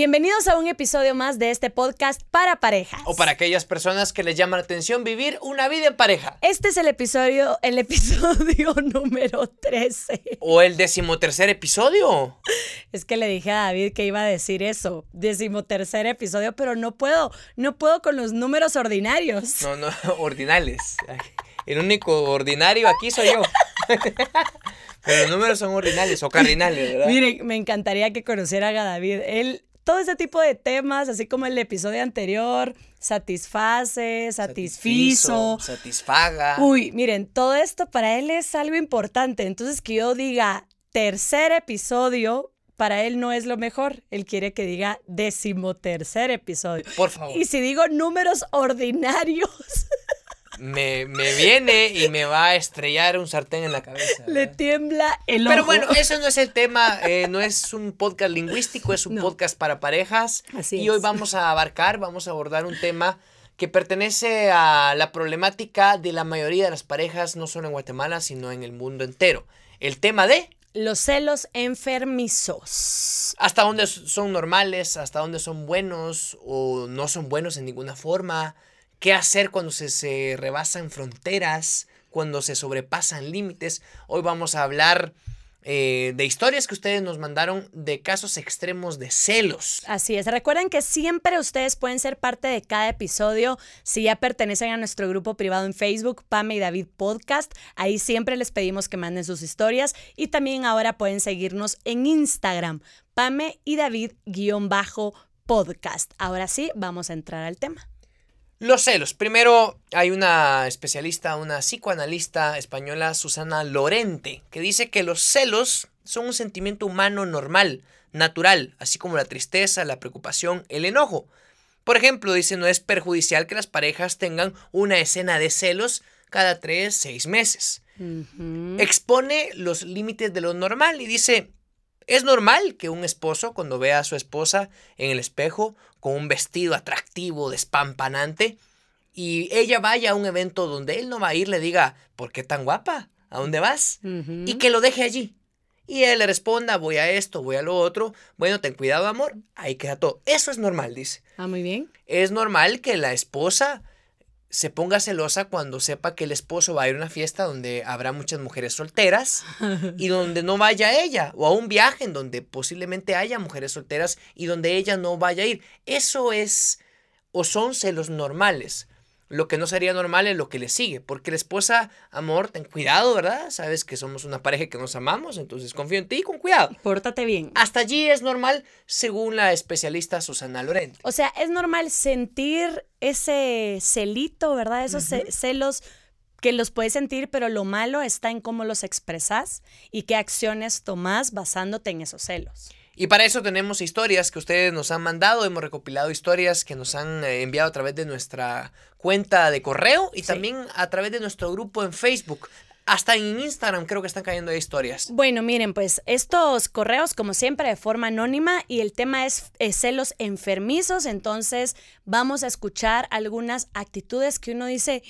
Bienvenidos a un episodio más de este podcast para parejas. O para aquellas personas que les llama la atención vivir una vida en pareja. Este es el episodio, el episodio número 13. O el decimotercer episodio. Es que le dije a David que iba a decir eso, decimotercer episodio, pero no puedo, no puedo con los números ordinarios. No, no, ordinales. El único ordinario aquí soy yo. Pero los números son ordinales o cardinales, ¿verdad? Miren, me encantaría que conocieran a David. Él todo ese tipo de temas, así como el episodio anterior, satisface, satisfizo, satisfaga. Uy, miren, todo esto para él es algo importante. Entonces, que yo diga tercer episodio, para él no es lo mejor. Él quiere que diga decimotercer episodio. Por favor. Y si digo números ordinarios. me, viene y me va a estrellar un sartén en la cabeza. Le tiembla el ojo. Pero bueno, eso no es el tema, eh, no es un podcast lingüístico, es un podcast para parejas. Así y hoy vamos a abarcar, vamos a abordar un tema que pertenece a la problemática de la mayoría de las parejas, no solo en Guatemala, sino en el mundo entero. El tema de... Los celos enfermizos. Hasta dónde son normales, hasta dónde son buenos o no son buenos en ninguna forma qué hacer cuando se, rebasan fronteras, cuando se sobrepasan límites. Hoy vamos a hablar eh, de historias que ustedes nos mandaron de casos extremos de celos. Así es. Recuerden que siempre ustedes pueden ser parte de cada episodio si ya pertenecen a nuestro grupo privado en Facebook, Pame y David Podcast. Ahí siempre les pedimos que manden sus historias y también ahora pueden seguirnos en Instagram, Pame y David-podcast. Ahora sí, vamos a entrar al tema. Los celos. Primero hay una especialista, una psicoanalista española, Susana Lorente, que dice que los celos son un sentimiento humano normal, natural, así como la tristeza, la preocupación, el enojo. Por ejemplo, dice, no es perjudicial que las parejas tengan una escena de celos cada tres, seis meses. Expone los límites de lo normal y dice, es normal que un esposo, cuando vea a su esposa en el espejo con un vestido atractivo, despampanante, y ella vaya a un evento donde él no va a ir, le diga, ¿por qué tan guapa? ¿A dónde vas? Y que lo deje allí. Y él le responda, voy a esto, voy a lo otro. Bueno, ten cuidado, amor. Ahí queda todo. Eso es normal, dice. Ah, muy bien. Es normal que la esposa se ponga celosa cuando sepa que el esposo va a ir a una fiesta donde habrá muchas mujeres solteras y donde no vaya ella, o a un viaje en donde posiblemente haya mujeres solteras y donde ella no vaya a ir. Eso es o son celos normales. Lo que no sería normal es lo que le sigue, porque la esposa, amor, ten cuidado, ¿verdad? Sabes que somos una pareja que nos amamos, entonces confío en ti con cuidado. Pórtate bien. Hasta allí es normal, según la especialista Susana Lorente. O sea, es normal sentir ese celito, ¿verdad? Esos celos que los puedes sentir, pero lo malo está en cómo los expresas y qué acciones tomas basándote en esos celos. Y para eso tenemos historias que ustedes nos han mandado. Hemos recopilado historias que nos han eh, enviado a través de nuestra cuenta de correo y también a través de nuestro grupo en Facebook. Hasta en Instagram creo que están cayendo historias. Bueno, miren, pues estos correos, como siempre, de forma anónima y el tema es, celos enfermizos, entonces vamos a escuchar algunas actitudes que uno dice,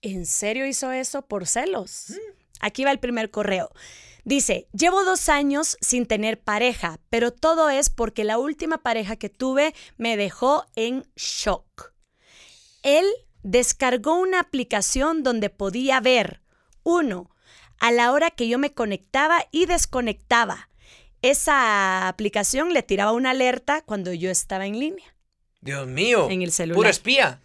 ¿en serio hizo eso por celos? Mm. Aquí va el primer correo. Dice, llevo dos años sin tener pareja, pero todo es porque la última pareja que tuve me dejó en shock. Él descargó una aplicación donde podía ver, uno, a la hora que yo me conectaba y desconectaba. Esa aplicación le tiraba una alerta cuando yo estaba en línea. Dios mío. En el celular. Puro espía.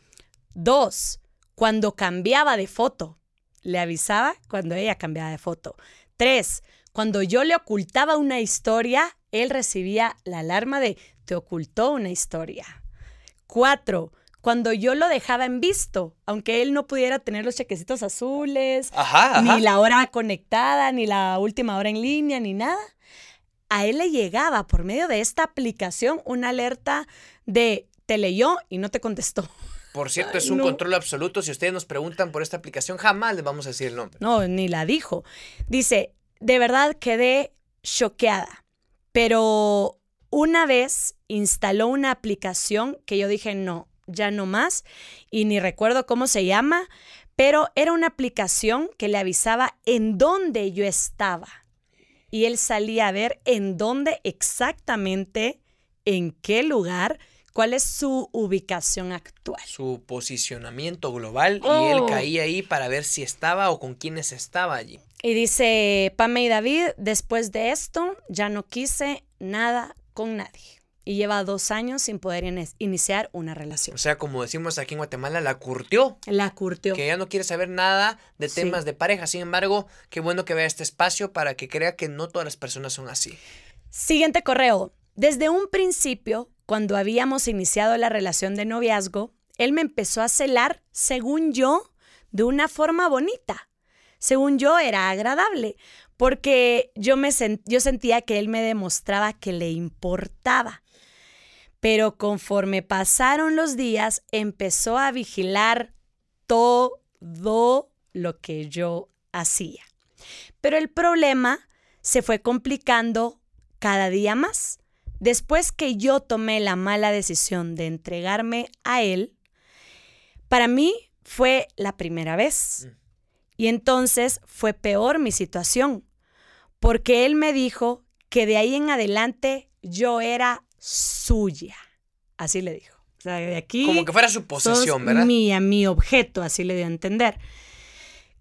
Dos, cuando cambiaba de foto. Le avisaba cuando ella cambiaba de foto. Tres, cuando yo le ocultaba una historia, él recibía la alarma de te ocultó una historia. Cuatro, cuando yo lo dejaba en visto, aunque él no pudiera tener los chequecitos azules, ni la hora conectada, ni la última hora en línea, ni nada, a él le llegaba por medio de esta aplicación una alerta de te leyó y no te contestó. Por cierto, es un control absoluto. Si ustedes nos preguntan por esta aplicación, jamás les vamos a decir el nombre. No, ni la dijo. Dice, de verdad quedé choqueada, pero una vez instaló una aplicación que yo dije, no, ya no más, y ni recuerdo cómo se llama, pero era una aplicación que le avisaba en dónde yo estaba. Y él salía a ver en dónde exactamente en qué lugar, cuál es su ubicación actual. Su posicionamiento global y él Oh. caía ahí para ver si estaba o con quiénes estaba allí. Y dice Pame y David, después de esto ya no quise nada con nadie. Y lleva dos años sin poder iniciar una relación. O sea, como decimos aquí en Guatemala, la curtió. La curtió. Que ya no quiere saber nada de Sí. temas de pareja. Sin embargo, qué bueno que vea este espacio para que crea que no todas las personas son así. Siguiente correo. Desde un principio, cuando habíamos iniciado la relación de noviazgo, él me empezó a celar, según yo, de una forma bonita. Según yo, era agradable, porque yo, me yo sentía que él me demostraba que le importaba. Pero conforme pasaron los días, empezó a vigilar todo lo que yo hacía. Pero el problema se fue complicando cada día más. Después que yo tomé la mala decisión de entregarme a él, para mí fue la primera vez. Y entonces fue peor mi situación, porque él me dijo que de ahí en adelante yo era suya. Así le dijo. O sea, de aquí Como que fuera su posesión, ¿verdad? Mía, mi objeto, así le dio a entender.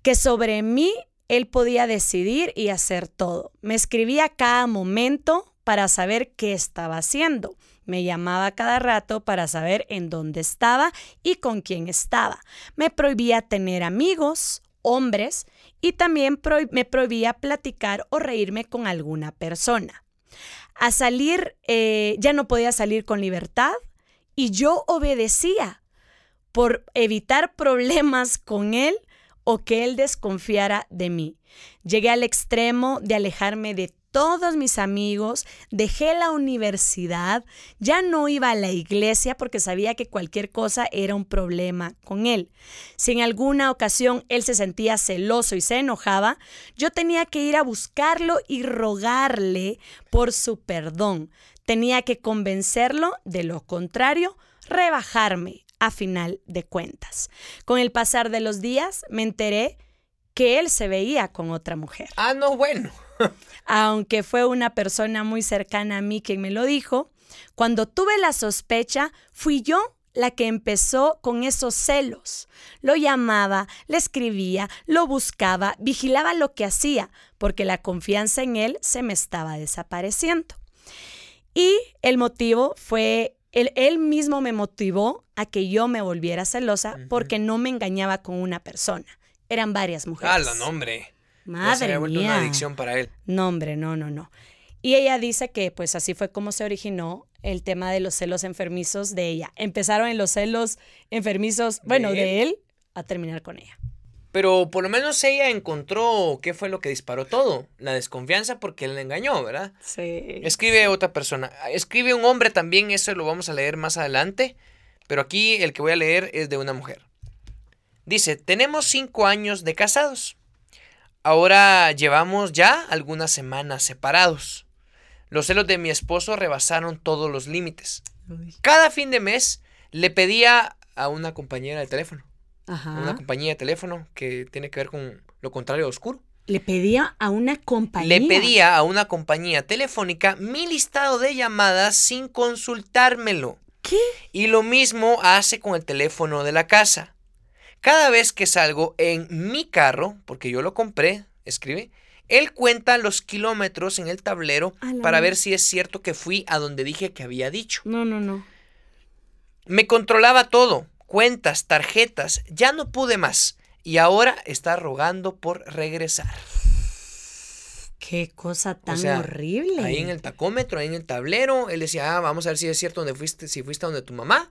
Que sobre mí él podía decidir y hacer todo. Me escribía cada momento para saber qué estaba haciendo. Me llamaba cada rato para saber en dónde estaba y con quién estaba. Me prohibía tener amigos, hombres, y también me prohibía platicar o reírme con alguna persona. A salir, eh, ya no podía salir con libertad y yo obedecía por evitar problemas con él o que él desconfiara de mí. Llegué al extremo de alejarme de todos mis amigos, dejé la universidad, ya no iba a la iglesia porque sabía que cualquier cosa era un problema con él. Si en alguna ocasión él se sentía celoso y se enojaba, yo tenía que ir a buscarlo y rogarle por su perdón. Tenía que convencerlo de lo contrario, rebajarme a final de cuentas. Con el pasar de los días me enteré que él se veía con otra mujer. Ah, no, bueno. Aunque fue una persona muy cercana a mí quien me lo dijo, cuando tuve la sospecha, fui yo la que empezó con esos celos. Lo llamaba, le escribía, lo buscaba, vigilaba lo que hacía, porque la confianza en él se me estaba desapareciendo. Y el motivo fue, él, él mismo me motivó a que yo me volviera celosa porque no me engañaba con una persona. Eran varias mujeres. Ah, la Ya se Madre había vuelto mía. una adicción para él. No, hombre, no, no, no. Y ella dice que pues así fue como se originó el tema de los celos enfermizos de ella. Empezaron en los celos enfermizos, bueno, ¿De de él a terminar con ella. Pero por lo menos ella encontró qué fue lo que disparó todo. La desconfianza porque él le engañó, ¿verdad? Sí. Escribe otra persona. Escribe un hombre también, eso lo vamos a leer más adelante. Pero aquí el que voy a leer es de una mujer. Dice, tenemos cinco años de casados. Ahora llevamos ya algunas semanas separados. Los celos de mi esposo rebasaron todos los límites. Cada fin de mes le pedía a una compañera de teléfono, a una Ajá. compañía de teléfono que tiene que ver con lo contrario oscuro. Le pedía a una compañía. Le pedía a una compañía telefónica mi listado de llamadas sin consultármelo. ¿Qué? Y lo mismo hace con el teléfono de la casa. Cada vez que salgo en mi carro, porque yo lo compré, escribe, él cuenta los kilómetros en el tablero para ver si es cierto que fui a donde dije que había dicho. No, no, no. Me controlaba todo, cuentas, tarjetas, ya no pude más. Y ahora está rogando por regresar. Qué cosa tan sea, horrible. Ahí en el tacómetro, ahí en el tablero, él decía, ah, vamos a ver si es cierto donde fuiste, si fuiste a donde tu mamá.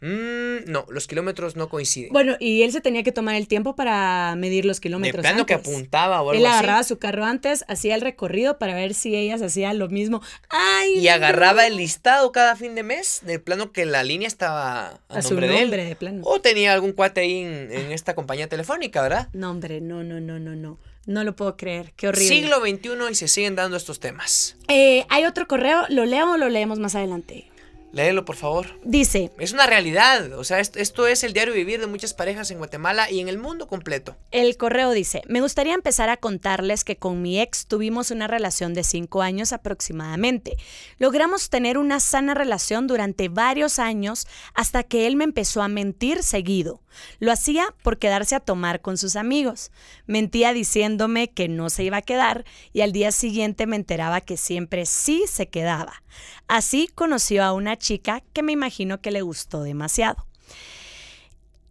Mm, no, los kilómetros no coinciden. Bueno, y él se tenía que tomar el tiempo para medir los de kilómetros. plano que apuntaba o algo Él así. agarraba su carro antes, hacía el recorrido para ver si ellas hacían lo mismo. ¡Ay! Y agarraba no! el listado cada fin de mes, de plano que la línea estaba a, a su nombre de él. nombre, de plano. O tenía algún cuate ahí en, en esta compañía telefónica, ¿verdad? No, hombre, no, no, no, no, no. No lo puedo creer. Qué horrible. Siglo XXI y se siguen dando estos temas. Eh, hay otro correo, ¿lo leo o lo leemos más adelante? Léelo, por favor. Dice, Es una realidad, o sea, esto, esto es el diario vivir de muchas parejas en Guatemala y en el mundo completo. el correo dice, me gustaría empezar a contarles que con mi ex tuvimos una relación de cinco años aproximadamente. Logramos tener una sana relación durante varios años hasta que él me empezó a mentir seguido. Lo hacía por quedarse a tomar con sus amigos. Mentía diciéndome que no se iba a quedar y al día siguiente me enteraba que siempre sí se quedaba. Así conoció a una chica que me imagino que le gustó demasiado.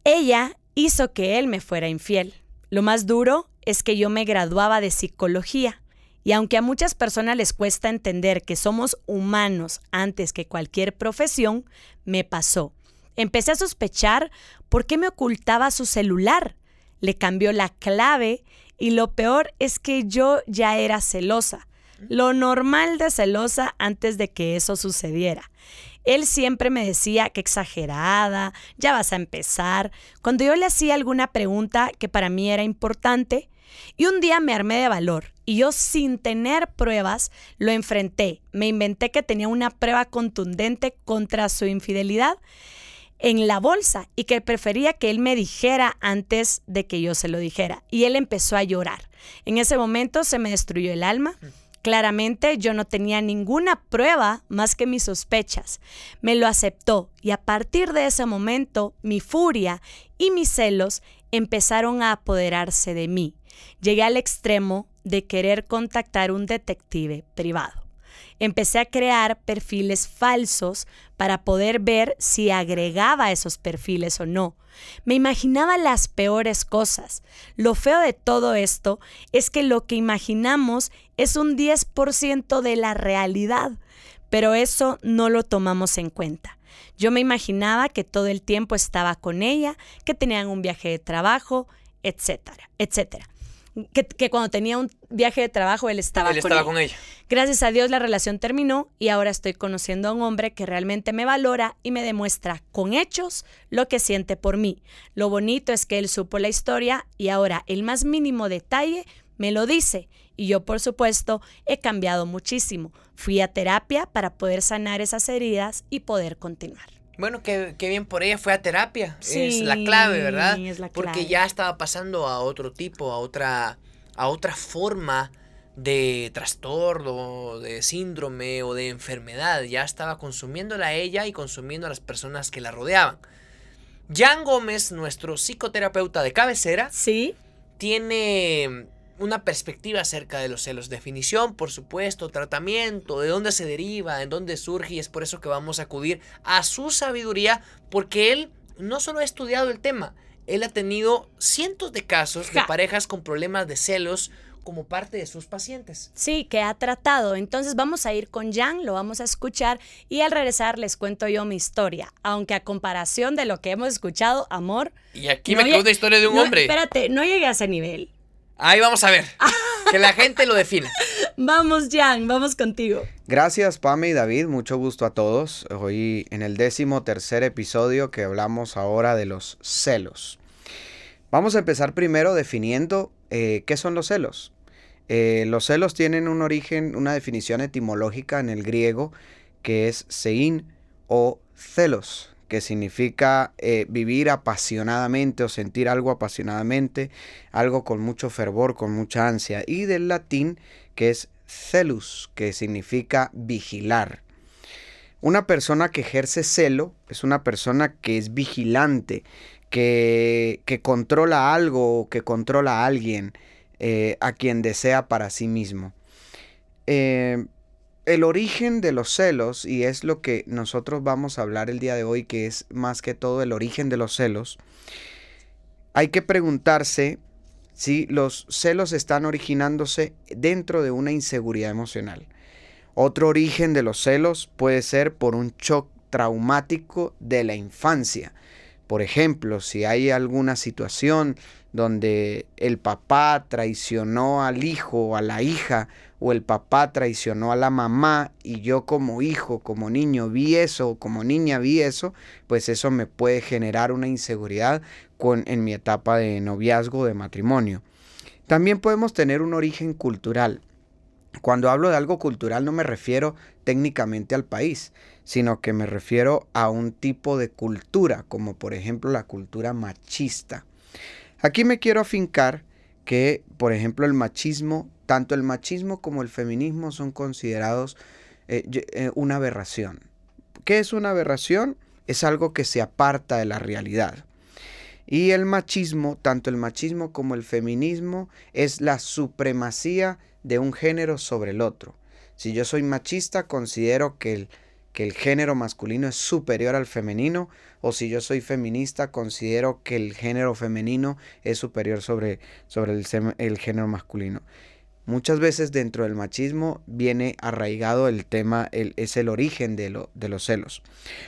Ella hizo que él me fuera infiel. Lo más duro es que yo me graduaba de psicología. Y aunque a muchas personas les cuesta entender que somos humanos antes que cualquier profesión, me pasó. Empecé a sospechar por qué me ocultaba su celular. Le cambió la clave y lo peor es que yo ya era celosa. Lo normal de celosa antes de que eso sucediera. Él siempre me decía que exagerada, ya vas a empezar, cuando yo le hacía alguna pregunta que para mí era importante. Y un día me armé de valor y yo sin tener pruebas lo enfrenté. Me inventé que tenía una prueba contundente contra su infidelidad en la bolsa y que prefería que él me dijera antes de que yo se lo dijera. Y él empezó a llorar. En ese momento se me destruyó el alma. Claramente yo no tenía ninguna prueba más que mis sospechas. Me lo aceptó y a partir de ese momento mi furia y mis celos empezaron a apoderarse de mí. Llegué al extremo de querer contactar un detective privado. Empecé a crear perfiles falsos para poder ver si agregaba esos perfiles o no. Me imaginaba las peores cosas. Lo feo de todo esto es que lo que imaginamos es un 10% de la realidad, pero eso no lo tomamos en cuenta. Yo me imaginaba que todo el tiempo estaba con ella, que tenían un viaje de trabajo, etcétera, etcétera. Que, que cuando tenía un viaje de trabajo él estaba, Él con, estaba ella. con ella. Gracias a Dios la relación terminó y ahora estoy conociendo a un hombre que realmente me valora y me demuestra con hechos lo que siente por mí. Lo bonito es que él supo la historia y ahora el más mínimo detalle me lo dice y yo por supuesto he cambiado muchísimo. Fui a terapia para poder sanar esas heridas y poder continuar. Bueno, qué, qué bien por ella, fue a terapia. es Sí, la clave, ¿verdad? es la Porque clave. ya estaba pasando a otro tipo, a otra, a otra forma de trastorno, de síndrome o de enfermedad. Ya estaba consumiéndola a ella y consumiendo a las personas que la rodeaban. Jan Gómez, nuestro psicoterapeuta de cabecera, ¿Sí? tiene una perspectiva acerca de los celos. Definición, por supuesto, tratamiento, de dónde se deriva, en dónde surge y es por eso que vamos a acudir a su sabiduría porque él no solo ha estudiado el tema, él ha tenido cientos de casos de Ja. parejas con problemas de celos como parte de sus pacientes. Sí, que ha tratado. Entonces vamos a ir con Jan, lo vamos a escuchar y al regresar les cuento yo mi historia. Aunque a comparación de lo que hemos escuchado, amor. Y aquí no me quedó una historia de un no, hombre. Espérate, no llegué a ese nivel. Ahí vamos a ver. Que la gente lo defina. Vamos, Jan, vamos contigo. Gracias, Pame y David. Mucho gusto a todos. Hoy en el décimo tercer episodio que hablamos ahora de los celos. Vamos a empezar primero definiendo eh, qué son los celos. Eh, los celos tienen un origen, una definición etimológica en el griego que es sein o celos, que significa eh, vivir apasionadamente o sentir algo apasionadamente, algo con mucho fervor, con mucha ansia, y del latín que es celus, que significa vigilar. Una persona que ejerce celo es una persona que es vigilante, que, que controla algo o que controla a alguien eh, a quien desea para sí mismo. Eh, el origen de los celos, y es lo que nosotros vamos a hablar el día de hoy, que es más que todo el origen de los celos, hay que preguntarse si los celos están originándose dentro de una inseguridad emocional. Otro origen de los celos puede ser por un shock traumático de la infancia. Por ejemplo, si hay alguna situación donde el papá traicionó al hijo o a la hija, o el papá traicionó a la mamá y yo como hijo, como niño vi eso, o como niña vi eso, pues eso me puede generar una inseguridad con, en mi etapa de noviazgo, de matrimonio. También podemos tener un origen cultural. Cuando hablo de algo cultural no me refiero técnicamente al país, sino que me refiero a un tipo de cultura, como por ejemplo la cultura machista. Aquí me quiero afincar que, por ejemplo, el machismo, tanto el machismo como el feminismo son considerados eh, eh, una aberración. ¿Qué es una aberración? Es algo que se aparta de la realidad. Y el machismo, tanto el machismo como el feminismo, es la supremacía de un género sobre el otro. Si yo soy machista, considero que el, que el género masculino es superior al femenino, o si yo soy feminista, considero que el género femenino es superior sobre, sobre el, género masculino. Muchas veces dentro del machismo viene arraigado el tema, es el origen de, de los celos.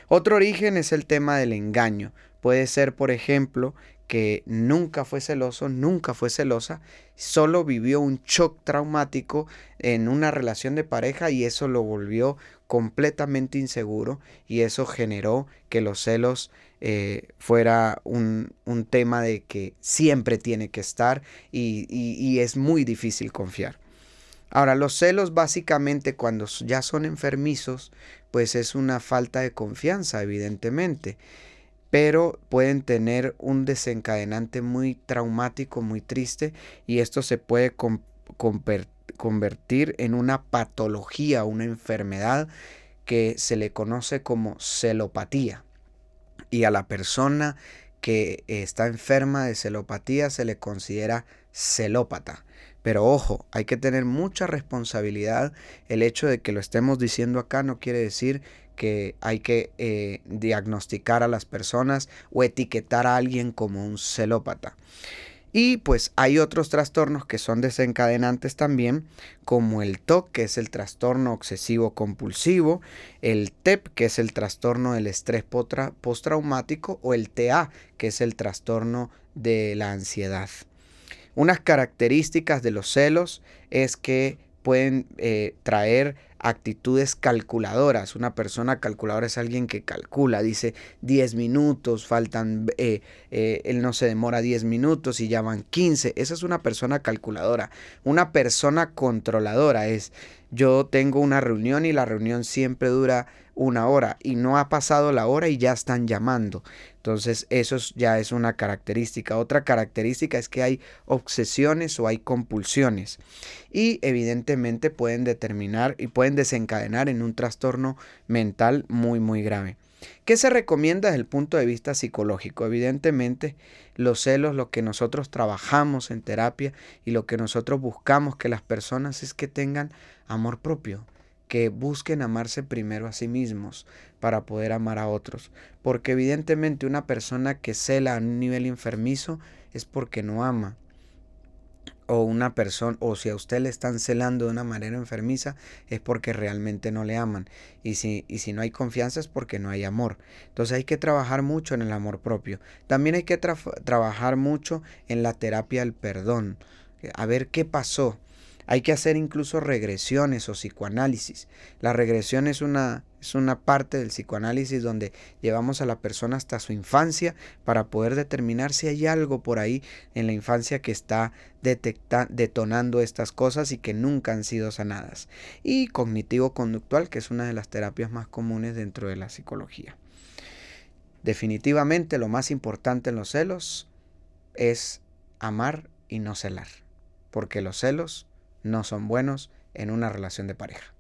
Otro origen es el tema del engaño. Puede ser, por ejemplo, que nunca fue celoso, nunca fue celosa, solo vivió un shock traumático en una relación de pareja y eso lo volvió completamente inseguro y eso generó que los celos eh, fuera un, tema de que siempre tiene que estar y, y es muy difícil confiar. Ahora, los celos básicamente cuando ya son enfermizos, pues es una falta de confianza, evidentemente pero pueden tener un desencadenante muy traumático, muy triste, y esto se puede convertir en una patología, una enfermedad que se le conoce como celopatía. Y a la persona que está enferma de celopatía se le considera celópata. Pero ojo, hay que tener mucha responsabilidad. El hecho de que lo estemos diciendo acá no quiere decir que hay que eh, diagnosticar a las personas o etiquetar a alguien como un celópata. Y pues hay otros trastornos que son desencadenantes también, como el TOC, que es el trastorno obsesivo compulsivo, el TEP, que es el trastorno del estrés postraumático, o el TA, que es el trastorno de la ansiedad. Unas características de los celos es que pueden eh, traer actitudes calculadoras. Una persona calculadora es alguien que calcula, dice 10 minutos, faltan, eh, eh, él no se demora 10 minutos y ya van 15. Esa es una persona calculadora. Una persona controladora es, yo tengo una reunión y la reunión siempre dura una hora y no ha pasado la hora y ya están llamando. Entonces eso ya es una característica. Otra característica es que hay obsesiones o hay compulsiones y evidentemente pueden determinar y pueden desencadenar en un trastorno mental muy muy grave. ¿Qué se recomienda desde el punto de vista psicológico? Evidentemente, los celos, lo que nosotros trabajamos en terapia y lo que nosotros buscamos que las personas es que tengan amor propio, que busquen amarse primero a sí mismos para poder amar a otros. Porque evidentemente una persona que cela a un nivel enfermizo es porque no ama. O una persona, o si a usted le están celando de una manera enfermiza, es porque realmente no le aman. Y si, y si no hay confianza es porque no hay amor. Entonces hay que trabajar mucho en el amor propio. También hay que trabajar mucho en la terapia del perdón. A ver qué pasó hay que hacer incluso regresiones o psicoanálisis. La regresión es una, es una parte del psicoanálisis donde llevamos a la persona hasta su infancia para poder determinar si hay algo por ahí en la infancia que está detonando estas cosas y que nunca han sido sanadas. Y cognitivo-conductual, que es una de las terapias más comunes dentro de la psicología. Definitivamente lo más importante en los celos es amar y no celar, porque los celos no son buenos en una relación de pareja.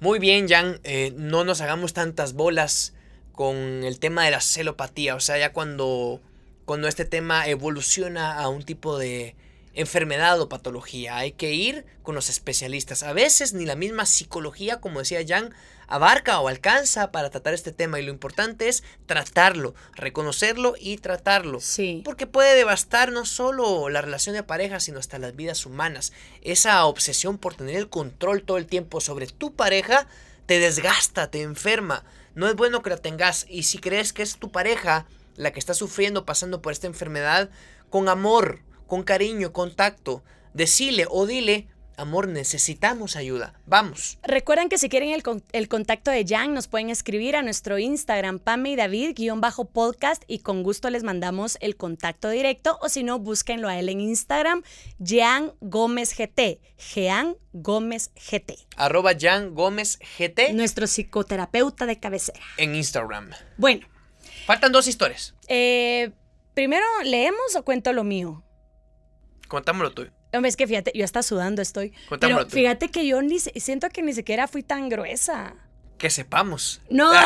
Muy bien, Jan, eh, no nos hagamos tantas bolas con el tema de la celopatía, o sea, ya cuando, cuando este tema evoluciona a un tipo de enfermedad o patología, hay que ir con los especialistas. A veces ni la misma psicología, como decía Jan, abarca o alcanza para tratar este tema y lo importante es tratarlo, reconocerlo y tratarlo. Sí. Porque puede devastar no solo la relación de pareja, sino hasta las vidas humanas. Esa obsesión por tener el control todo el tiempo sobre tu pareja te desgasta, te enferma. No es bueno que la tengas y si crees que es tu pareja la que está sufriendo, pasando por esta enfermedad, con amor, con cariño, con tacto, decile o dile, amor, necesitamos ayuda. Vamos. Recuerden que si quieren el, con- el contacto de Jan, nos pueden escribir a nuestro Instagram, Pame y David, guion bajo podcast, y con gusto les mandamos el contacto directo, o si no, búsquenlo a él en Instagram, Jan Gómez GT, Jean Gómez GT, Arroba Jan Gómez GT nuestro psicoterapeuta de cabecera. en Instagram. Bueno, Faltan dos historias. eh, primero, ¿leemos o cuento lo mío? Contámoslo tú. Hombre, es que fíjate, yo hasta sudando estoy. Contámoslo Pero tú. fíjate que yo ni si- siento que ni siquiera fui tan gruesa. Que sepamos. No, no,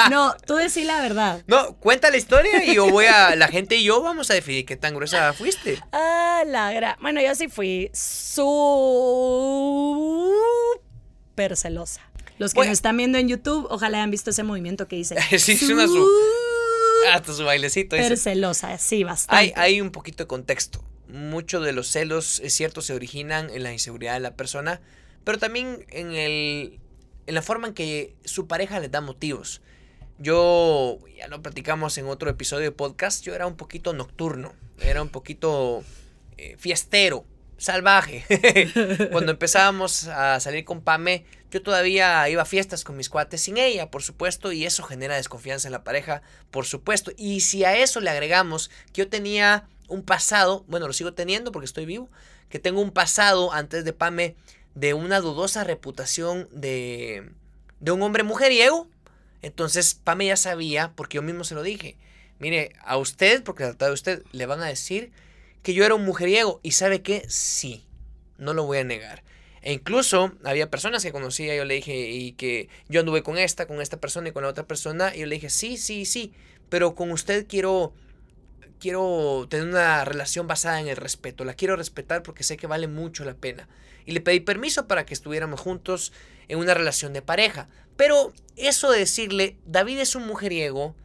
no, tú decís la verdad. No, cuenta la historia y yo voy a. La gente y yo vamos a definir qué tan gruesa fuiste. Ah, la gra... Bueno, yo sí fui súper celosa. Los que Bueno. nos están viendo en YouTube, ojalá hayan visto ese movimiento que hice. Sí, es una su- Hasta su bailecito. Súper celosa, sí, bastante. Hay, hay un poquito de contexto. Muchos de los celos, es cierto, se originan en la inseguridad de la persona, pero también en, el, en la forma en que su pareja les da motivos. Yo, ya lo platicamos en otro episodio de podcast, yo era un poquito nocturno, era un poquito eh, fiestero, salvaje. Cuando empezábamos a salir con Pame, yo todavía iba a fiestas con mis cuates sin ella, por supuesto, y eso genera desconfianza en la pareja, por supuesto. Y si a eso le agregamos que yo tenía un pasado, bueno, lo sigo teniendo porque estoy vivo, que tengo un pasado antes de Pame de una dudosa reputación de, de un hombre mujeriego, entonces Pame ya sabía, porque yo mismo se lo dije, mire, a usted, porque se trata de usted, le van a decir que yo era un mujeriego. Y sabe que sí, no lo voy a negar. E incluso había personas que conocía, yo le dije, y que yo anduve con esta, con esta persona y con la otra persona, y yo le dije, sí, sí, sí, pero con usted quiero, quiero tener una relación basada en el respeto, la quiero respetar porque sé que vale mucho la pena. Y le pedí permiso para que estuviéramos juntos en una relación de pareja. Pero eso de decirle, David es un mujeriego,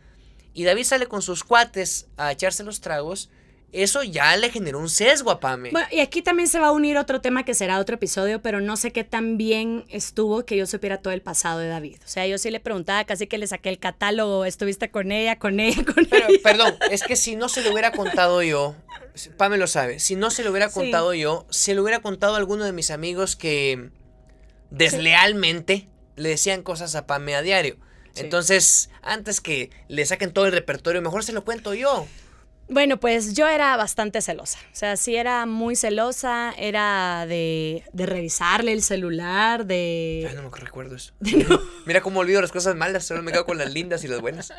y David sale con sus cuates a echarse los tragos, eso ya le generó un sesgo a Pame. Bueno, y aquí también se va a unir otro tema que será otro episodio, pero no sé qué tan bien estuvo que yo supiera todo el pasado de David. O sea, yo sí le preguntaba, casi que le saqué el catálogo, estuviste con ella, con ella, con Pero, ella. perdón, es que si no se lo hubiera contado yo, Pame lo sabe, si no se lo hubiera Sí. contado yo, se lo hubiera contado a alguno de mis amigos que deslealmente le decían cosas a Pame a diario. Sí. Entonces, antes que le saquen todo el repertorio, mejor se lo cuento yo. Bueno, pues yo era bastante celosa. O sea, sí era muy celosa, era de, de revisarle el celular, Ay, de... no me recuerdo eso. Mira cómo olvido las cosas malas, solo me quedo con las lindas y las buenas.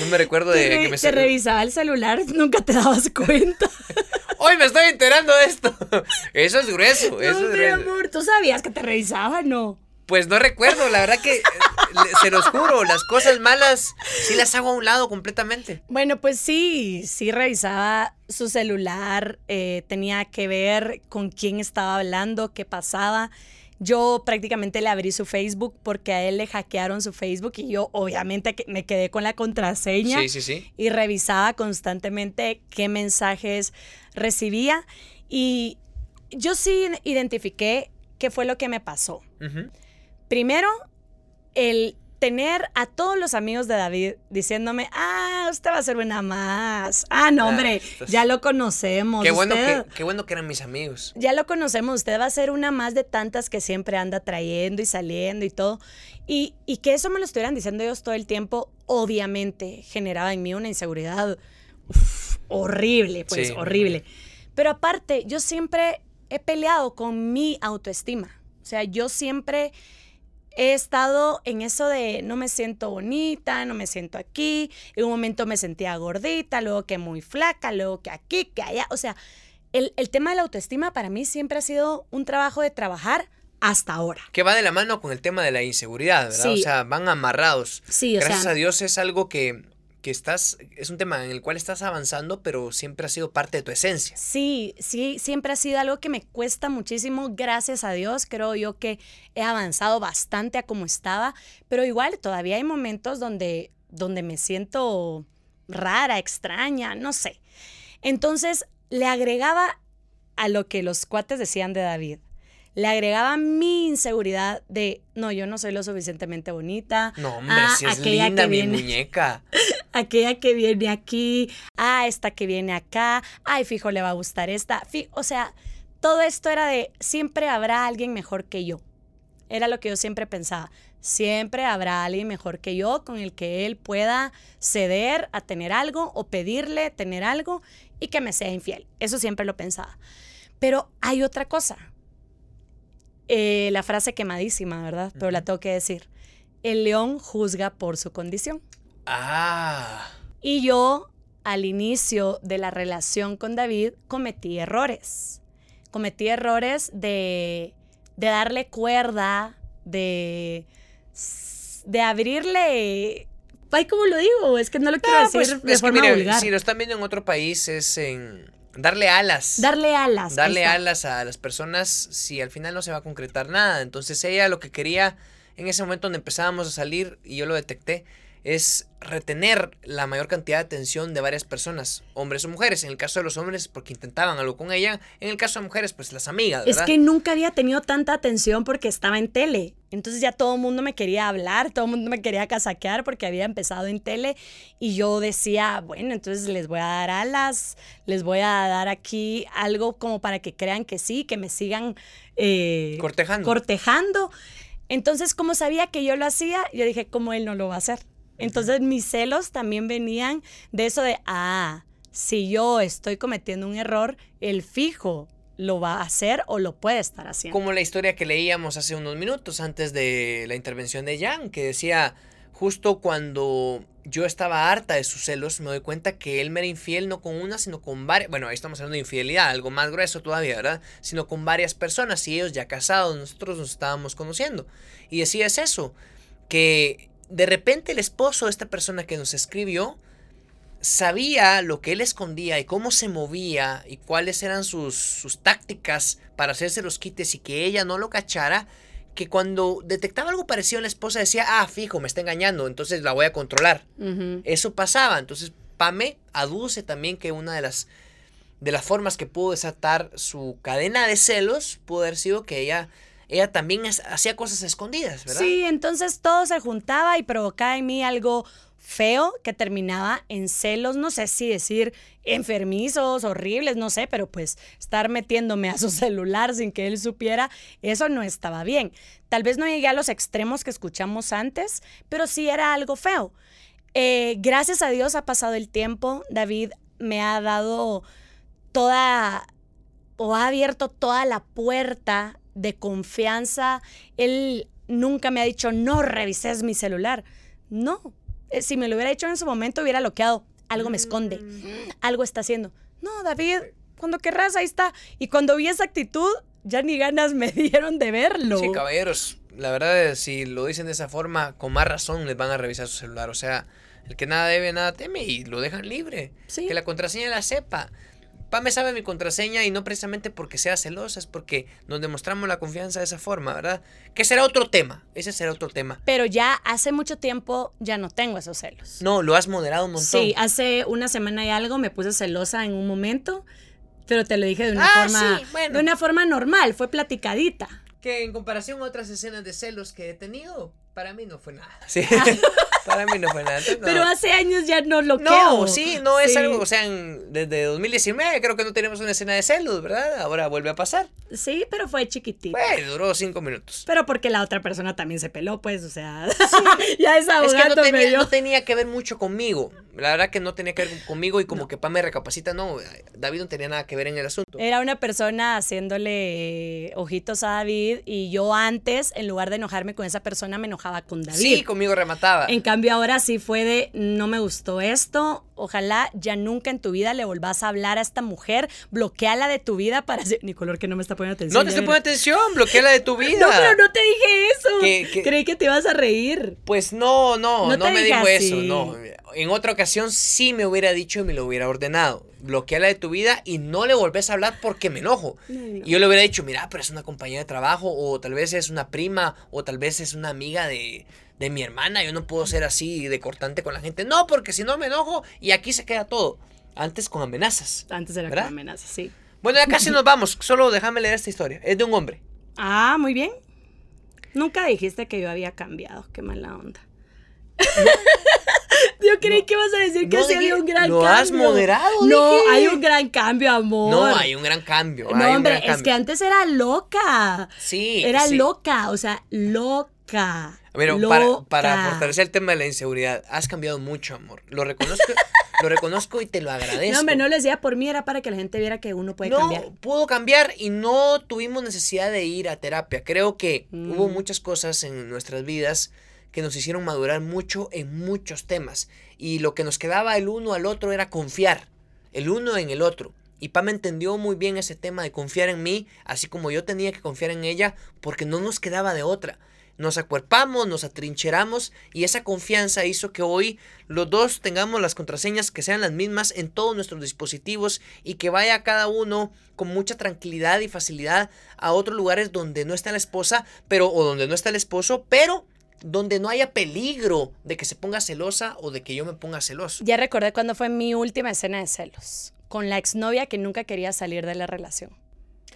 No me recuerdo de que me te revisaba el celular, nunca te dabas cuenta. Hoy me estoy enterando de esto. Eso es grueso, eso no, es mi grueso. amor, ¿tú sabías que te revisaba? No. Pues no recuerdo, la verdad que eh, se los juro, las cosas malas sí las hago a un lado completamente. Bueno, pues sí, sí revisaba su celular, eh, tenía que ver con quién estaba hablando, qué pasaba. Yo prácticamente le abrí su Facebook porque a él le hackearon su Facebook y yo obviamente me quedé con la contraseña Sí, sí, sí. y revisaba constantemente qué mensajes recibía y yo sí identifiqué qué fue lo que me pasó. Ujú. Primero, el tener a todos los amigos de David diciéndome, ah, usted va a ser una más. Ah, no, Ah, hombre, ya lo conocemos. Qué bueno, usted- que, qué bueno que eran mis amigos. Ya lo conocemos, usted va a ser una más de tantas que siempre anda trayendo y saliendo y todo. Y, y que eso me lo estuvieran diciendo ellos todo el tiempo, obviamente generaba en mí una inseguridad uf, horrible, pues Sí. horrible. Pero aparte, yo siempre he peleado con mi autoestima. O sea, yo siempre he estado en eso de no me siento bonita, no me siento aquí. En un momento me sentía gordita, luego que muy flaca, luego que aquí, que allá. O sea, el, el tema de la autoestima para mí siempre ha sido un trabajo de trabajar hasta ahora. Que va de la mano con el tema de la inseguridad, ¿verdad? Sí. O sea, van amarrados. Sí, o Gracias sea, a Dios es algo que, que estás, es un tema en el cual estás avanzando, pero siempre ha sido parte de tu esencia. Sí, sí, siempre ha sido algo que me cuesta muchísimo, gracias a Dios. Creo yo que he avanzado bastante a como estaba, pero igual todavía hay momentos donde, donde me siento rara, extraña, no sé. Entonces le agregaba a lo que los cuates decían de David. Le agregaba mi inseguridad de, no, yo no soy lo suficientemente bonita. No, hombre, Ah, si es aquella linda que mi viene. muñeca. aquella que viene aquí, ah, esta que viene acá, ay, fijo, le va a gustar esta. Fi- o sea, todo esto era de siempre habrá alguien mejor que yo. Era lo que yo siempre pensaba. Siempre habrá alguien mejor que yo con el que él pueda ceder a tener algo o pedirle tener algo y que me sea infiel. Eso siempre lo pensaba. Pero hay otra cosa. Eh, la frase quemadísima, ¿verdad? Pero la tengo que decir. El león juzga por su condición. Ah. Y yo, al inicio de la relación con David, cometí errores. Cometí errores de, de darle cuerda, de, de abrirle... Ay, ¿cómo lo digo? Es que no lo quiero Ah, decir pues, de que mire, vulgar. si lo están viendo en otro país es en darle alas. Darle alas. darle alas a las personas si al final no se va a concretar nada. Entonces ella lo que quería en ese momento donde empezábamos a salir y yo lo detecté es retener la mayor cantidad de atención de varias personas, hombres o mujeres. En el caso de los hombres porque intentaban algo con ella, en el caso de mujeres pues las amigas, Es que nunca había tenido tanta atención porque estaba en tele. Entonces ya todo el mundo me quería hablar, todo el mundo me quería casaquear porque había empezado en tele y yo decía, bueno, entonces les voy a dar alas, les voy a dar aquí algo como para que crean que sí, que me sigan eh, Cortejando. cortejando. Entonces, como sabía que yo lo hacía, yo dije, ¿cómo él no lo va a hacer? Entonces, mis celos también venían de eso de, ah, si yo estoy cometiendo un error, el fijo lo va a hacer o lo puede estar haciendo. Como la historia que leíamos hace unos minutos antes de la intervención de Jan, que decía, justo cuando yo estaba harta de sus celos, me doy cuenta que él me era infiel no con una, sino con varias, bueno, ahí estamos hablando de infidelidad, algo más grueso todavía, ¿verdad? Sino con varias personas y ellos ya casados, nosotros nos estábamos conociendo. Y decía es eso, que de repente el esposo de esta persona que nos escribió, sabía lo que él escondía y cómo se movía y cuáles eran sus, sus tácticas para hacerse los quites y que ella no lo cachara, que cuando detectaba algo parecido la esposa decía, ah, fijo, me está engañando, entonces la voy a controlar. Eso pasaba, entonces Pame aduce también que una de las, de las formas que pudo desatar su cadena de celos pudo haber sido que ella, ella también hacía cosas escondidas, ¿verdad? Sí, entonces todo se juntaba y provocaba en mí algo feo que terminaba en celos, no sé si decir enfermizos, horribles, no sé, pero pues estar metiéndome a su celular sin que él supiera, eso no estaba bien. Tal vez no llegué a los extremos que escuchamos antes, pero sí era algo feo. Eh, gracias a Dios ha pasado el tiempo, David me ha dado toda o ha abierto toda la puerta de confianza. Él nunca me ha dicho, no revises mi celular. No, Eh, si me lo hubiera hecho en su momento, hubiera bloqueado. Algo me esconde, Mm. algo está haciendo. No, David, cuando querrás, ahí está. Y cuando vi esa actitud, ya ni ganas me dieron de verlo. Sí, caballeros, la verdad es si lo dicen de esa forma, con más razón les van a revisar su celular. O sea, el que nada debe, nada teme y lo dejan libre. Sí. Que la contraseña la sepa. Pame sabe mi contraseña y no precisamente porque sea celosa, es porque nos demostramos la confianza de esa forma, ¿verdad? Que será otro tema, ese será otro tema. Pero ya hace mucho tiempo ya no tengo esos celos. No, lo has moderado un montón. Sí, hace una semana y algo me puse celosa en un momento, pero te lo dije de una Ah, forma sí, bueno. de una forma normal, fue platicadita. Que en comparación a otras escenas de celos que he tenido, para mí no fue nada. Sí, para mí no fue nada. Entonces, no. Pero hace años ya no lo No, sí, no es Sí. algo, o sea, en- desde 2019 creo que no tenemos una escena de celos, ¿verdad? Ahora vuelve a pasar. Sí, pero fue chiquitito. Bueno, duró cinco minutos. Pero porque la otra persona también se peló, pues, o sea, ya esa Es que no tenía, no tenía que ver mucho conmigo. La verdad que no tenía que ver conmigo y como que Pam me recapacita, no, David no tenía nada que ver en el asunto. Era una persona haciéndole eh, ojitos a David y yo antes, en lugar de enojarme con esa persona, me enojaba con David. Sí, conmigo remataba. En cambio ahora sí fue de no me gustó esto, ojalá ya nunca en tu vida le volvás a hablar a esta mujer, bloqueala de tu vida para hacer... Ni color que no me está poniendo atención. No te estoy poniendo atención, bloquea la de tu vida. No, pero no te dije eso. Que- Creí que te ibas a reír. Pues no, no, No me dijo así. eso, no. En otra ocasión sí me hubiera dicho y me lo hubiera ordenado. Bloquea la de tu vida y no le volvés a hablar porque me enojo. No. Y yo le hubiera dicho, mira, pero es una compañera de trabajo, o tal vez es una prima, o tal vez es una amiga de, de mi hermana. Yo no puedo ser así de cortante con la gente. No, porque si no me enojo y aquí se queda todo. Antes con amenazas. Antes era ¿Verdad? con amenaza, sí. Bueno, ya casi nos vamos. Solo déjame leer esta historia. Es de un hombre. Ah, muy bien. Nunca dijiste que yo había cambiado. Qué mala onda. yo creí que ibas a decir que No, sí había un gran lo cambio. has moderado, No, dije. hay un gran cambio, amor. No, hay un gran cambio. No, hay un hombre, es que antes era loca. Sí, Era sí. loca, o sea, loca. Pero para, para fortalecer el tema de la inseguridad, has cambiado mucho, amor. Lo reconozco, lo reconozco y te lo agradezco. No, hombre, no lo decía por mí, era para que la gente viera que uno puede no, cambiar. pudo cambiar y no tuvimos necesidad de ir a terapia. Creo que Mm. hubo muchas cosas en nuestras vidas que nos hicieron madurar mucho en muchos temas. Y lo que nos quedaba el uno al otro era confiar, el uno en el otro. Y Pam entendió muy bien ese tema de confiar en mí, así como yo tenía que confiar en ella, porque no nos quedaba de otra. Nos acuerpamos, nos atrincheramos y esa confianza hizo que hoy los dos tengamos las contraseñas que sean las mismas en todos nuestros dispositivos y que vaya cada uno con mucha tranquilidad y facilidad a otros lugares donde no está la esposa, pero o donde no está el esposo, pero donde no haya peligro de que se ponga celosa o de que yo me ponga celoso. Ya recordé cuando fue mi última escena de celos. Con la exnovia que nunca quería salir de la relación.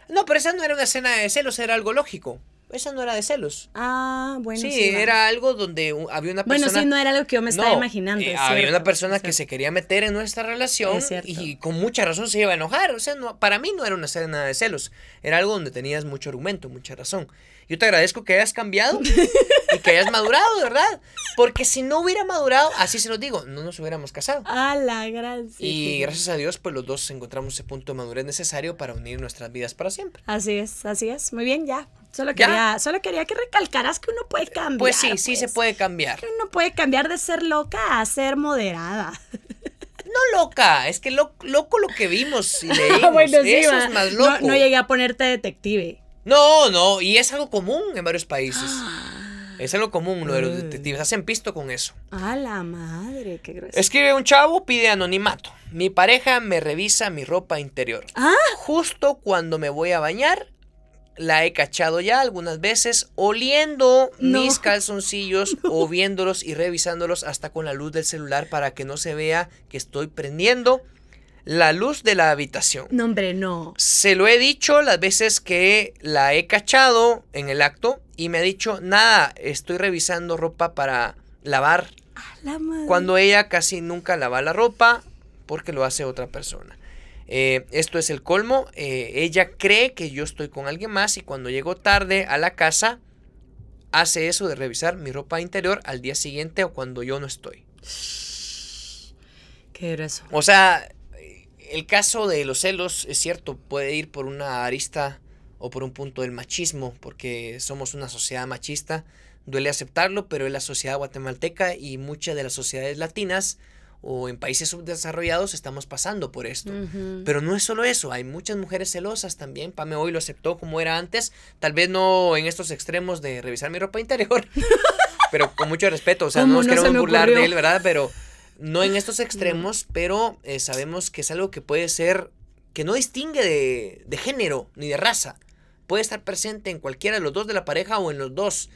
No, pero esa no era una escena de celos, era algo lógico. Esa no era de celos. Ah, bueno. sí, era algo donde había una persona. Bueno, sí, no era lo que yo me estaba No, imaginando. eh, es había cierto, una persona que se quería meter en nuestra relación y con mucha razón se iba a enojar. O sea, no, para mí no era una escena de celos. Era algo donde tenías mucho argumento, mucha razón. Yo te agradezco que hayas cambiado y que hayas madurado, de verdad. Porque si no hubiera madurado, así se los digo, no nos hubiéramos casado. A la gran. sí, y sí. gracias a Dios, pues los dos encontramos ese punto de madurez necesario para unir nuestras vidas para siempre. Así es, así es. Muy bien, ya. Solo ¿Ya? quería, solo quería que recalcaras que uno puede cambiar. Pues sí, sí se pues. puede cambiar. Que uno puede cambiar de ser loca a ser moderada. No loca, es que lo- loco lo que vimos y leímos. Bueno, sí, Eso es más No- loco. No, llegué a ponerte detective. No, no, y es algo común en varios países. Es algo común lo de los detectives. Hacen pisto con eso. A la madre, qué grueso. Escribe un chavo, pide anonimato. Mi pareja me revisa mi ropa interior. Ah. Justo cuando me voy a bañar, la he cachado ya algunas veces oliendo No. mis calzoncillos o viéndolos y revisándolos hasta con la luz del celular para que no se vea que estoy prendiendo la luz de la habitación. No, hombre, no. Se lo he dicho las veces que la he cachado en el acto y me ha dicho, nada, estoy revisando ropa para lavar. A la madre. Cuando ella casi nunca lava la ropa porque lo hace otra persona. Eh, esto es el colmo. eh, ella cree que yo estoy con alguien más y cuando llego tarde a la casa hace eso de revisar mi ropa interior al día siguiente o cuando yo no estoy. Qué grueso. O sea, el caso de los celos es cierto, puede ir por una arista o por un punto del machismo, porque somos una sociedad machista. Duele aceptarlo, pero es la sociedad guatemalteca y muchas de las sociedades latinas o en países subdesarrollados estamos pasando por esto. Pero no es solo eso, hay muchas mujeres celosas también. Pame hoy lo aceptó como era antes, tal vez no en estos extremos de revisar mi ropa interior, pero con mucho respeto, o sea, ¿Cómo no nos se queremos burlar de él, ¿verdad? Pero no en estos extremos, pero eh, sabemos que es algo que puede ser, que no distingue de, de género ni de raza. Puede estar presente en cualquiera de los dos de la pareja o en los dos.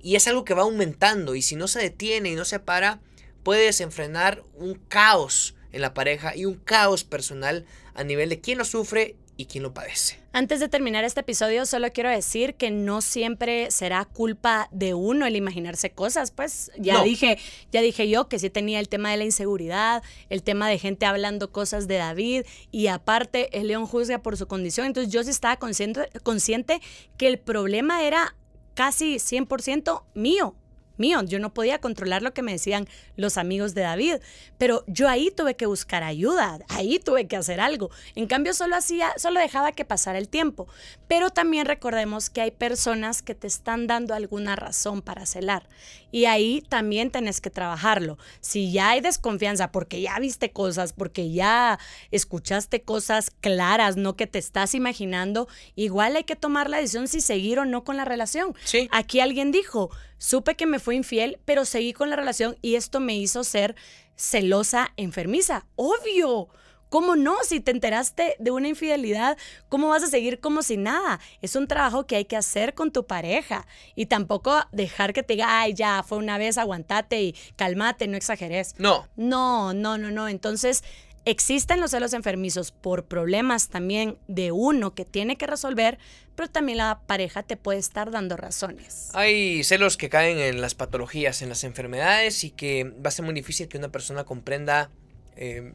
Y es algo que va aumentando y si no se detiene y no se para, puede desenfrenar un caos en la pareja y un caos personal a nivel de quién lo sufre y quién lo padece. Antes de terminar este episodio, solo quiero decir que no siempre será culpa de uno el imaginarse cosas. Pues ya No. dije, ya dije yo que sí tenía el tema de la inseguridad, el tema de gente hablando cosas de David y aparte el león juzga por su condición. Entonces yo sí estaba consciente, consciente que el problema era casi 100% mío. Mío, yo no podía controlar lo que me decían los amigos de David, pero yo ahí tuve que buscar ayuda, ahí tuve que hacer algo. En cambio, solo hacía, solo dejaba que pasara el tiempo. Pero también recordemos que hay personas que te están dando alguna razón para celar. Y ahí también tenés que trabajarlo. Si ya hay desconfianza porque ya viste cosas, porque ya escuchaste cosas claras, no que te estás imaginando, igual hay que tomar la decisión si seguir o no con la relación. Sí. Aquí alguien dijo, supe que me fue infiel, pero seguí con la relación y esto me hizo ser celosa, enfermiza. Obvio. ¿Cómo no? Si te enteraste de una infidelidad, ¿cómo vas a seguir como si nada? Es un trabajo que hay que hacer con tu pareja y tampoco dejar que te diga, ay, ya, fue una vez, aguantate y calmate, no exageres. No, No, no, no, no. Entonces, existen los celos enfermizos por problemas también de uno que tiene que resolver, pero también la pareja te puede estar dando razones. Hay celos que caen en las patologías, en las enfermedades y que va a ser muy difícil que una persona comprenda eh,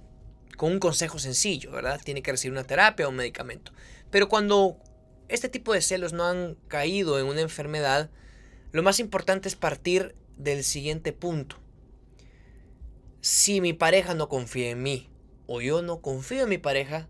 con un consejo sencillo, ¿verdad? Tiene que recibir una terapia o un medicamento. Pero cuando este tipo de celos no han caído en una enfermedad, lo más importante es partir del siguiente punto. Si mi pareja no confía en mí o yo no confío en mi pareja,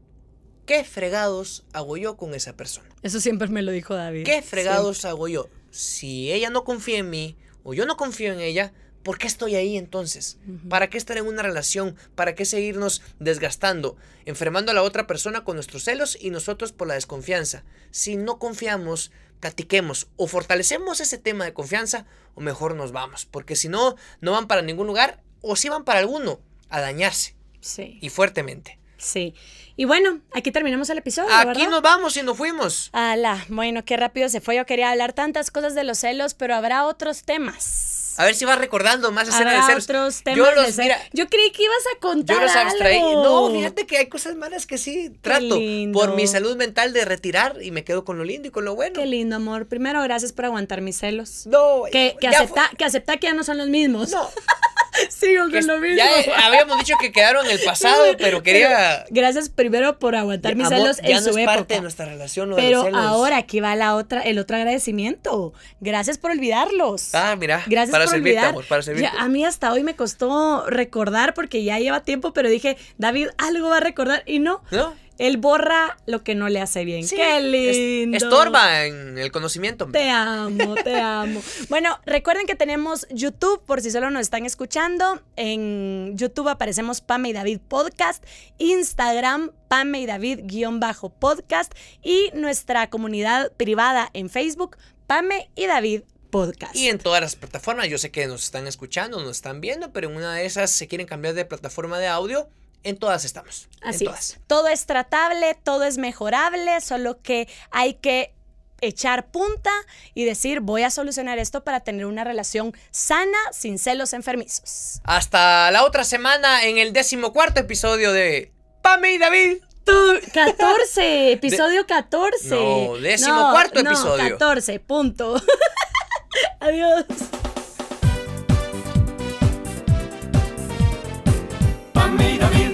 ¿qué fregados hago yo con esa persona? Eso siempre me lo dijo David. ¿Qué fregados hago yo? Si ella no confía en mí o yo no confío en ella, ¿por qué estoy ahí entonces? ¿Para qué estar en una relación? ¿Para qué seguirnos desgastando, enfermando a la otra persona con nuestros celos y nosotros por la desconfianza? Si no confiamos, platiquemos o fortalecemos ese tema de confianza o mejor nos vamos, porque si no, no van para ningún lugar o si van para alguno, a dañarse. Sí. Y fuertemente. Sí. Y bueno, aquí terminamos el episodio. Aquí nos vamos y nos fuimos. Ala, bueno, qué rápido se fue. Yo quería hablar tantas cosas de los celos, pero habrá otros temas. A ver si vas recordando más escenas de celos. otros temas yo, los, mira, yo creí que ibas a contar. Yo los abstraí. No, fíjate que hay cosas malas que sí trato. Por mi salud mental de retirar y me quedo con lo lindo y con lo bueno. Qué lindo, amor. Primero, gracias por aguantar mis celos. No, que, que, acepta, que acepta que ya no son los mismos. No. Sigo con lo mismo. Ya habíamos dicho que quedaron en el pasado, pero quería. gracias primero por aguantar mis celos en su época. parte de nuestra relación. pero ahora aquí va la otra, el otro agradecimiento. Gracias por olvidarlos. Ah, mira. Gracias para por servirte, olvidar. Amor, para servirte. a mí hasta hoy me costó recordar porque ya lleva tiempo, pero dije, David, algo va a recordar y no. No. Él borra lo que no le hace bien. Qué lindo. Estorba en el conocimiento. Te amo, te amo. Bueno, recuerden que tenemos YouTube, por si solo nos están escuchando. En YouTube aparecemos Pame y David Podcast, Instagram Pame y David guion bajo podcast y nuestra comunidad privada en Facebook, Pame y David Podcast. Y en todas las plataformas, yo sé que nos están escuchando, nos están viendo, pero en una de esas se quieren cambiar de plataforma de audio en todas estamos. Así en todas. Es. Todo es tratable, todo es mejorable, solo que hay que echar punta y decir voy a solucionar esto para tener una relación sana sin celos enfermizos. Hasta la otra semana en el decimocuarto episodio de Pame y David. 14, episodio 14. No, decimocuarto no, episodio. No, 14, punto. Adiós. Pame y David.